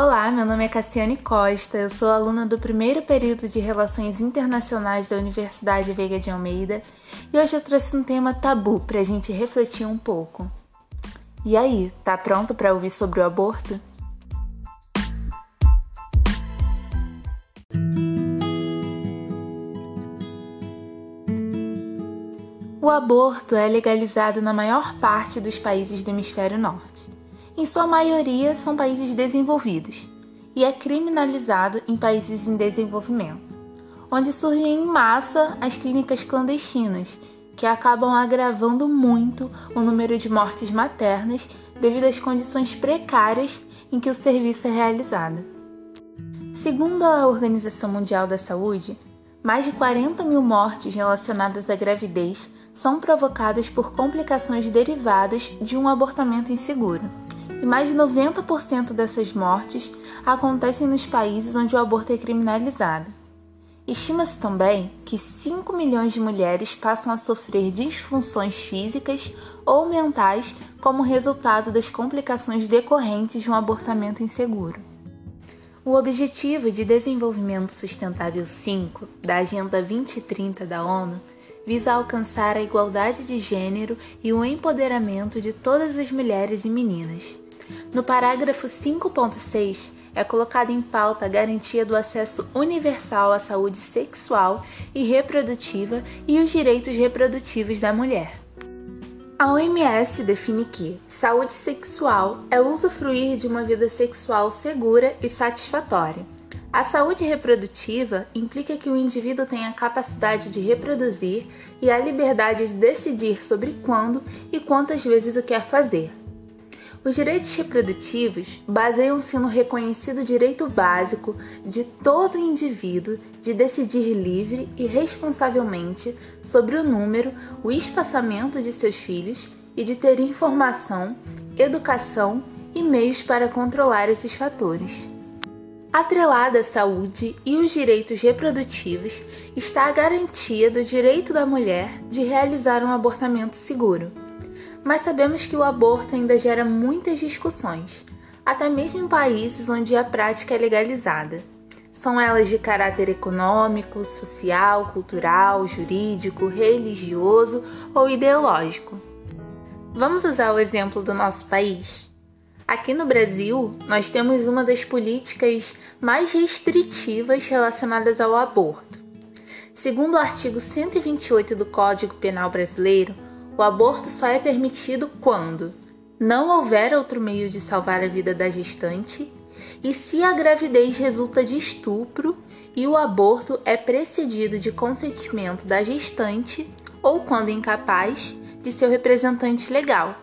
Olá, meu nome é Cassiane Costa, eu sou aluna do primeiro período de Relações Internacionais da Universidade Veiga de Almeida e hoje eu trouxe um tema tabu para a gente refletir um pouco. E aí, tá pronto para ouvir sobre o aborto? O aborto é legalizado na maior parte dos países do hemisfério norte em sua maioria são países desenvolvidos, e é criminalizado em países em desenvolvimento, onde surgem em massa as clínicas clandestinas, que acabam agravando muito o número de mortes maternas devido às condições precárias em que o serviço é realizado. Segundo a Organização Mundial da Saúde, mais de 40 mil mortes relacionadas à gravidez são provocadas por complicações derivadas de um abortamento inseguro e mais de 90% dessas mortes acontecem nos países onde o aborto é criminalizado. Estima-se também que 5 milhões de mulheres passam a sofrer disfunções físicas ou mentais como resultado das complicações decorrentes de um abortamento inseguro. O Objetivo de Desenvolvimento Sustentável 5 da Agenda 2030 da ONU visa alcançar a igualdade de gênero e o empoderamento de todas as mulheres e meninas. No parágrafo 5.6 é colocada em pauta a garantia do acesso universal à saúde sexual e reprodutiva e os direitos reprodutivos da mulher. A OMS define que saúde sexual é usufruir de uma vida sexual segura e satisfatória. A saúde reprodutiva implica que o indivíduo tenha a capacidade de reproduzir e a liberdade de decidir sobre quando e quantas vezes o quer fazer. Os direitos reprodutivos baseiam-se no reconhecido direito básico de todo indivíduo de decidir livre e responsavelmente sobre o número, o espaçamento de seus filhos e de ter informação, educação e meios para controlar esses fatores. Atrelada à saúde e os direitos reprodutivos está a garantia do direito da mulher de realizar um abortamento seguro mas sabemos que o aborto ainda gera muitas discussões, até mesmo em países onde a prática é legalizada. São elas de caráter econômico, social, cultural, jurídico, religioso ou ideológico. Vamos usar o exemplo do nosso país? Aqui no Brasil, nós temos uma das políticas mais restritivas relacionadas ao aborto. Segundo o artigo 128 do Código Penal Brasileiro, o aborto só é permitido quando não houver outro meio de salvar a vida da gestante e se a gravidez resulta de estupro e o aborto é precedido de consentimento da gestante ou quando incapaz de seu representante legal.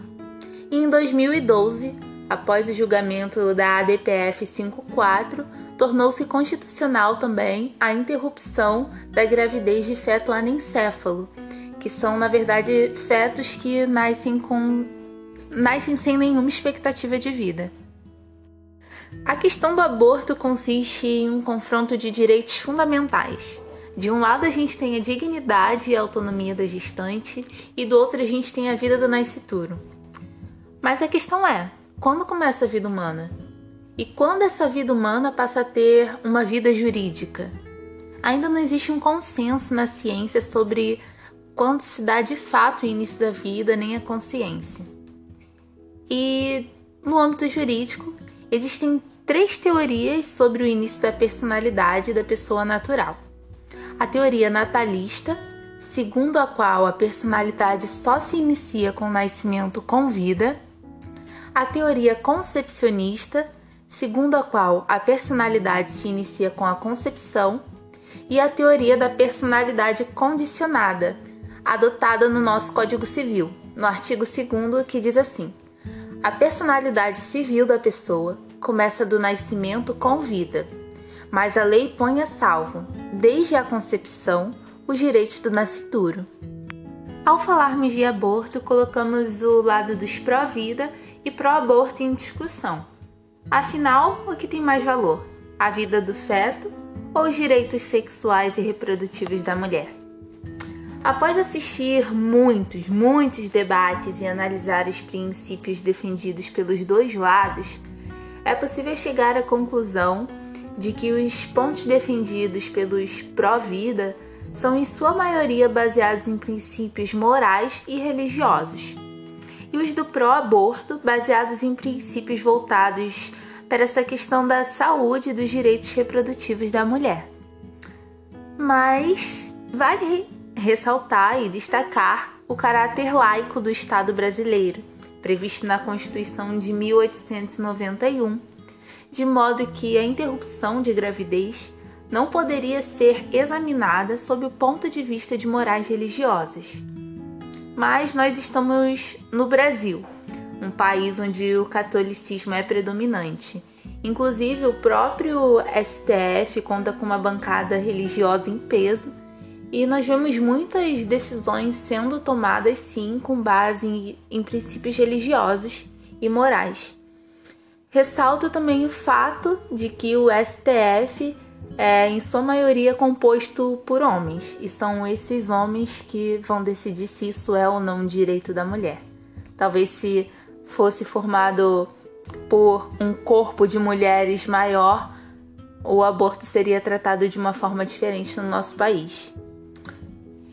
E em 2012, após o julgamento da ADPF 54, tornou-se constitucional também a interrupção da gravidez de feto anencéfalo que são na verdade fetos que nascem com nascem sem nenhuma expectativa de vida. A questão do aborto consiste em um confronto de direitos fundamentais. De um lado a gente tem a dignidade e a autonomia da gestante e do outro a gente tem a vida do nascituro. Mas a questão é, quando começa a vida humana? E quando essa vida humana passa a ter uma vida jurídica? Ainda não existe um consenso na ciência sobre quando se dá de fato o início da vida nem a consciência. E no âmbito jurídico, existem três teorias sobre o início da personalidade da pessoa natural. A teoria natalista, segundo a qual a personalidade só se inicia com o nascimento com vida. A teoria concepcionista, segundo a qual a personalidade se inicia com a concepção. E a teoria da personalidade condicionada, adotada no nosso Código Civil, no artigo 2, que diz assim: A personalidade civil da pessoa começa do nascimento com vida, mas a lei põe a salvo, desde a concepção, os direitos do nascituro. Ao falarmos de aborto, colocamos o lado dos pró-vida e pró-aborto em discussão. Afinal, o que tem mais valor? A vida do feto ou os direitos sexuais e reprodutivos da mulher? Após assistir muitos, muitos debates e analisar os princípios defendidos pelos dois lados, é possível chegar à conclusão de que os pontos defendidos pelos pró-vida são em sua maioria baseados em princípios morais e religiosos, e os do pró-aborto baseados em princípios voltados para essa questão da saúde e dos direitos reprodutivos da mulher. Mas vale ressaltar e destacar o caráter laico do Estado brasileiro, previsto na Constituição de 1891, de modo que a interrupção de gravidez não poderia ser examinada sob o ponto de vista de morais religiosas. Mas nós estamos no Brasil, um país onde o catolicismo é predominante. Inclusive, o próprio STF conta com uma bancada religiosa em peso e nós vemos muitas decisões sendo tomadas sim com base em, em princípios religiosos e morais. Ressalto também o fato de que o STF é, em sua maioria, composto por homens, e são esses homens que vão decidir se isso é ou não direito da mulher. Talvez se fosse formado por um corpo de mulheres maior, o aborto seria tratado de uma forma diferente no nosso país.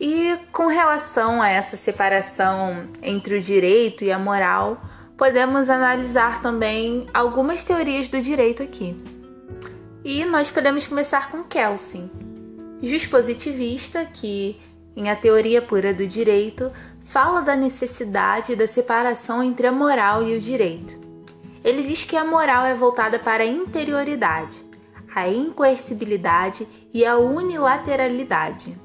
E com relação a essa separação entre o direito e a moral, podemos analisar também algumas teorias do direito aqui. E nós podemos começar com Kelsen, juspositivista que, em A Teoria Pura do Direito, fala da necessidade da separação entre a moral e o direito. Ele diz que a moral é voltada para a interioridade, a incoercibilidade e a unilateralidade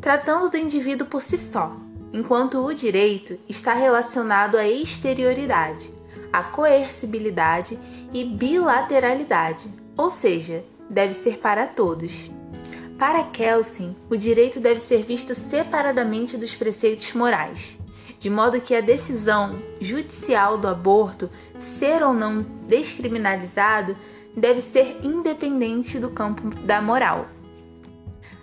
tratando do indivíduo por si só, enquanto o direito está relacionado à exterioridade, à coercibilidade e bilateralidade, ou seja, deve ser para todos. Para Kelsen, o direito deve ser visto separadamente dos preceitos morais, de modo que a decisão judicial do aborto ser ou não descriminalizado deve ser independente do campo da moral.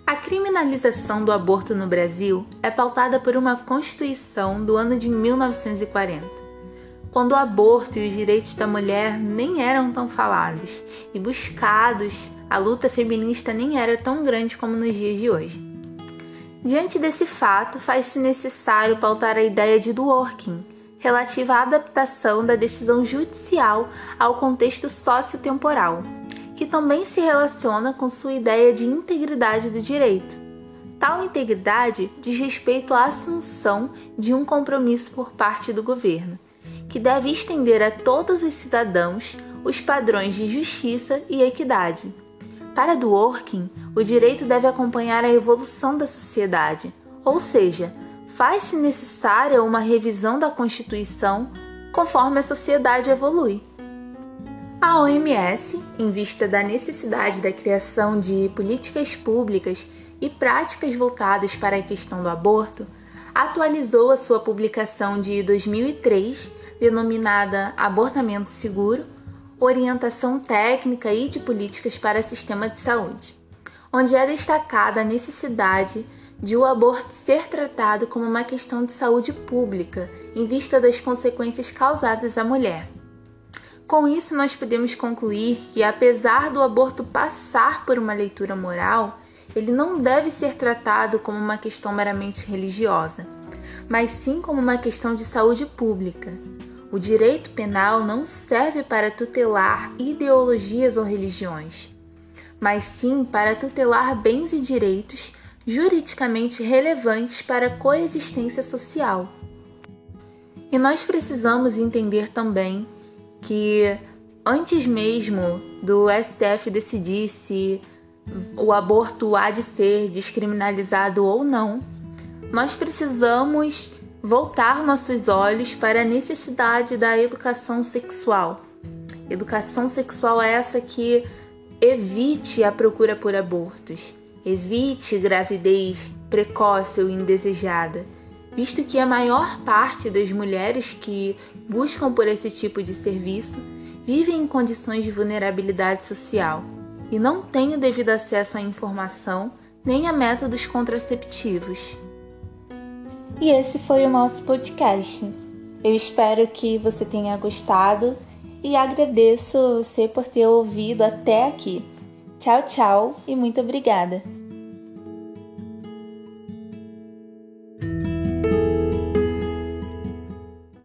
A criminalização do aborto no Brasil é pautada por uma Constituição do ano de 1940, quando o aborto e os direitos da mulher nem eram tão falados e buscados, a luta feminista nem era tão grande como nos dias de hoje. Diante desse fato, faz-se necessário pautar a ideia de Dworkin, relativa à adaptação da decisão judicial ao contexto sociotemporal que também se relaciona com sua ideia de integridade do direito. Tal integridade diz respeito à assunção de um compromisso por parte do governo, que deve estender a todos os cidadãos os padrões de justiça e equidade. Para Dworkin, o direito deve acompanhar a evolução da sociedade, ou seja, faz-se necessária uma revisão da Constituição conforme a sociedade evolui. A OMS, em vista da necessidade da criação de políticas públicas e práticas voltadas para a questão do aborto, atualizou a sua publicação de 2003, denominada Abortamento Seguro Orientação Técnica e de Políticas para Sistema de Saúde, onde é destacada a necessidade de o aborto ser tratado como uma questão de saúde pública em vista das consequências causadas à mulher. Com isso, nós podemos concluir que, apesar do aborto passar por uma leitura moral, ele não deve ser tratado como uma questão meramente religiosa, mas sim como uma questão de saúde pública. O direito penal não serve para tutelar ideologias ou religiões, mas sim para tutelar bens e direitos juridicamente relevantes para a coexistência social. E nós precisamos entender também que antes mesmo do STF decidir se o aborto há de ser descriminalizado ou não, nós precisamos voltar nossos olhos para a necessidade da educação sexual. Educação sexual é essa que evite a procura por abortos, evite gravidez precoce ou indesejada visto que a maior parte das mulheres que buscam por esse tipo de serviço vivem em condições de vulnerabilidade social e não têm o devido acesso à informação nem a métodos contraceptivos. E esse foi o nosso podcast. Eu espero que você tenha gostado e agradeço você por ter ouvido até aqui. Tchau, tchau e muito obrigada!